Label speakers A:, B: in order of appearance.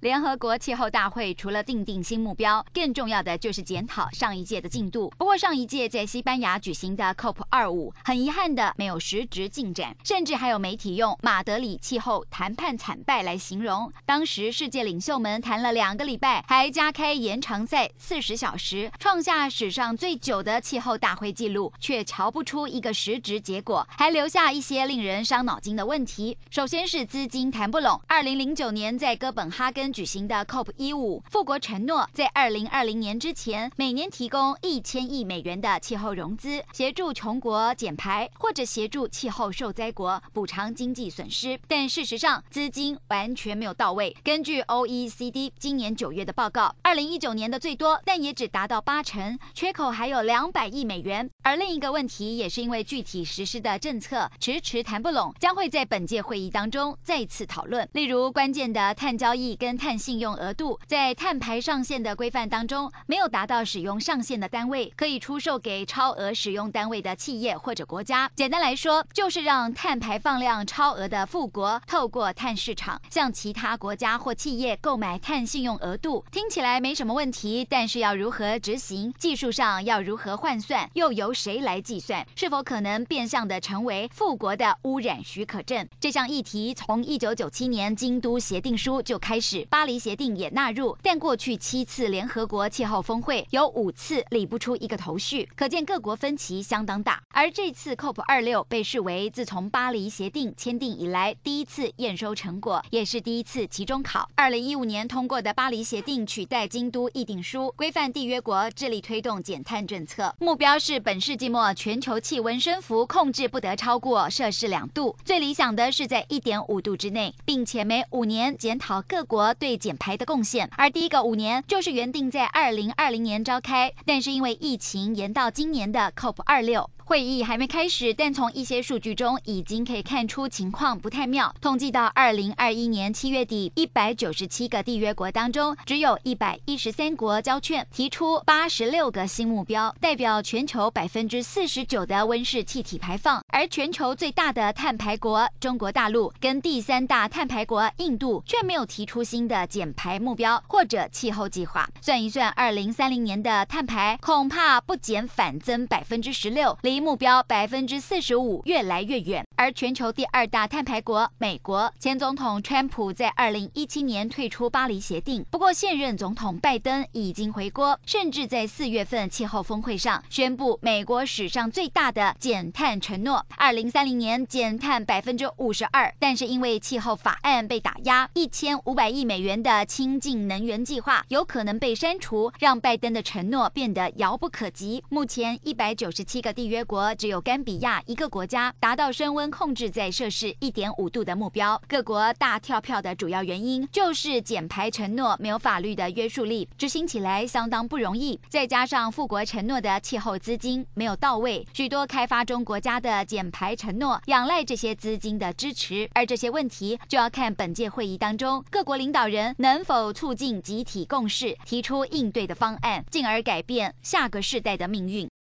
A: 联合国气候大会除了定定新目标，更重要的就是检讨上一届的进度。不过，上一届在西班牙举行的 COP 二五，很遗憾的没有实质进展，甚至还有媒体用马德里气候谈判惨败来形容。当时世界领袖们谈了两个礼拜，还加开延长赛四十小时，创下史上最久的气候大会纪录，却瞧不出一个实质结果，还留下一些令人伤脑筋的问题。首先是资金谈不拢。二零零九年在哥本哈根。举行的 COP 一五，富国承诺在二零二零年之前，每年提供一千亿美元的气候融资，协助穷国减排，或者协助气候受灾国补偿经济损失。但事实上，资金完全没有到位。根据 OECD 今年九月的报告，二零一九年的最多，但也只达到八成，缺口还有两百亿美元。而另一个问题，也是因为具体实施的政策迟迟谈不拢，将会在本届会议当中再次讨论。例如，关键的碳交易跟碳信用额度，在碳排上限的规范当中没有达到使用上限的单位，可以出售给超额使用单位的企业或者国家。简单来说，就是让碳排放量超额的富国透过碳市场向其他国家或企业购买碳信用额度。听起来没什么问题，但是要如何执行？技术上要如何换算？又由谁来计算？是否可能变相的成为富国的污染许可证？这项议题从一九九七年京都协定书就开始。巴黎协定也纳入，但过去七次联合国气候峰会有五次理不出一个头绪，可见各国分歧相当大。而这次 COP 二六被视为自从巴黎协定签订以来第一次验收成果，也是第一次期中考。二零一五年通过的巴黎协定取代京都议定书，规范缔约国致力推动减碳政策，目标是本世纪末全球气温升幅控制不得超过摄氏两度，最理想的是在一点五度之内，并且每五年检讨各国。对减排的贡献，而第一个五年就是原定在二零二零年召开，但是因为疫情延到今年的 COP 二六。会议还没开始，但从一些数据中已经可以看出情况不太妙。统计到二零二一年七月底，一百九十七个缔约国当中，只有一百一十三国交卷，提出八十六个新目标，代表全球百分之四十九的温室气体排放。而全球最大的碳排国中国大陆跟第三大碳排国印度却没有提出新的减排目标或者气候计划。算一算，二零三零年的碳排恐怕不减反增百分之十六，离目标百分之四十五越来越远，而全球第二大碳排国美国前总统川普在二零一七年退出巴黎协定，不过现任总统拜登已经回国，甚至在四月份气候峰会上宣布美国史上最大的减碳承诺：二零三零年减碳百分之五十二。但是因为气候法案被打压，一千五百亿美元的清净能源计划有可能被删除，让拜登的承诺变得遥不可及。目前一百九十七个缔约国只有甘比亚一个国家达到升温控制在摄氏一点五度的目标。各国大跳票的主要原因就是减排承诺没有法律的约束力，执行起来相当不容易。再加上富国承诺的气候资金没有到位，许多开发中国家的减排承诺仰赖这些资金的支持。而这些问题就要看本届会议当中各国领导人能否促进集体共识，提出应对的方案，进而改变下个世代的命运。